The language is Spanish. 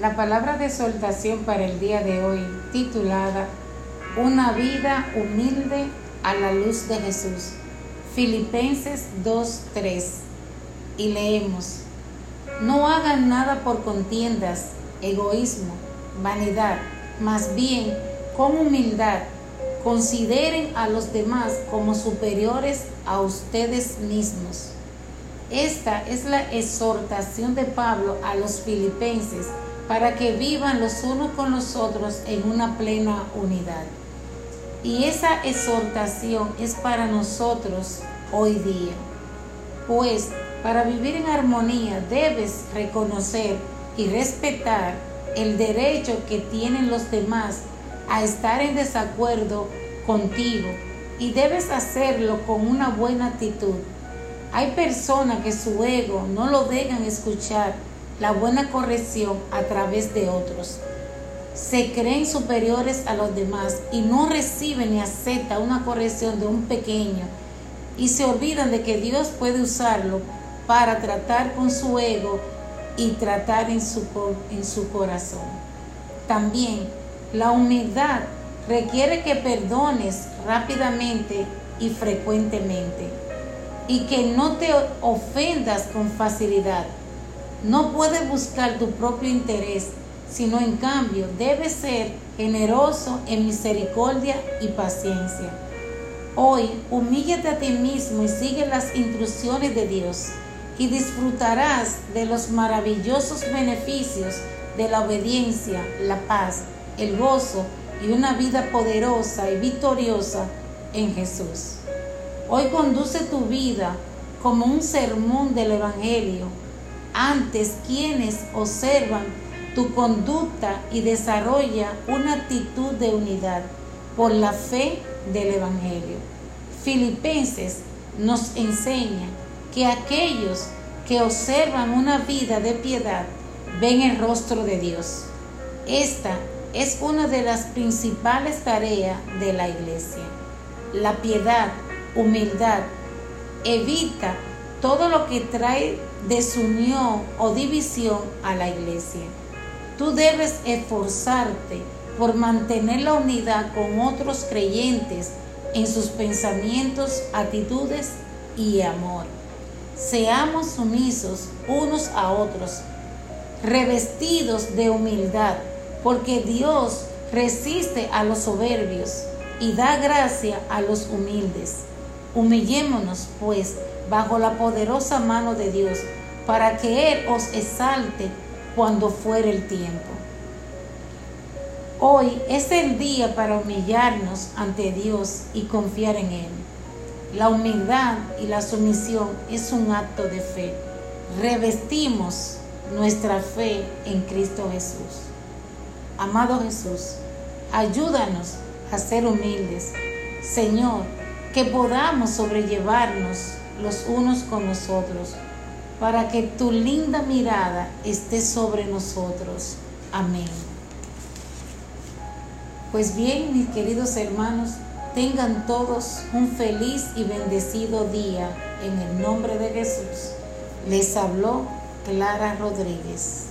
La palabra de exhortación para el día de hoy, titulada Una vida humilde a la luz de Jesús. Filipenses 2.3. Y leemos, No hagan nada por contiendas, egoísmo, vanidad, más bien con humildad consideren a los demás como superiores a ustedes mismos. Esta es la exhortación de Pablo a los filipenses para que vivan los unos con los otros en una plena unidad. Y esa exhortación es para nosotros hoy día. Pues para vivir en armonía debes reconocer y respetar el derecho que tienen los demás a estar en desacuerdo contigo y debes hacerlo con una buena actitud. Hay personas que su ego no lo dejan escuchar la buena corrección a través de otros. Se creen superiores a los demás y no reciben ni aceptan una corrección de un pequeño y se olvidan de que Dios puede usarlo para tratar con su ego y tratar en su, en su corazón. También la humildad requiere que perdones rápidamente y frecuentemente y que no te ofendas con facilidad no puedes buscar tu propio interés, sino en cambio debes ser generoso en misericordia y paciencia. Hoy humíllate a ti mismo y sigue las instrucciones de Dios y disfrutarás de los maravillosos beneficios de la obediencia, la paz, el gozo y una vida poderosa y victoriosa en Jesús. Hoy conduce tu vida como un sermón del Evangelio antes quienes observan tu conducta y desarrolla una actitud de unidad por la fe del Evangelio. Filipenses nos enseña que aquellos que observan una vida de piedad ven el rostro de Dios. Esta es una de las principales tareas de la iglesia. La piedad, humildad, evita todo lo que trae desunión o división a la iglesia. Tú debes esforzarte por mantener la unidad con otros creyentes en sus pensamientos, actitudes y amor. Seamos sumisos unos a otros, revestidos de humildad, porque Dios resiste a los soberbios y da gracia a los humildes. Humillémonos, pues, bajo la poderosa mano de Dios, para que Él os exalte cuando fuere el tiempo. Hoy es el día para humillarnos ante Dios y confiar en Él. La humildad y la sumisión es un acto de fe. Revestimos nuestra fe en Cristo Jesús. Amado Jesús, ayúdanos a ser humildes. Señor, que podamos sobrellevarnos los unos con los otros, para que tu linda mirada esté sobre nosotros. Amén. Pues bien, mis queridos hermanos, tengan todos un feliz y bendecido día en el nombre de Jesús. Les habló Clara Rodríguez.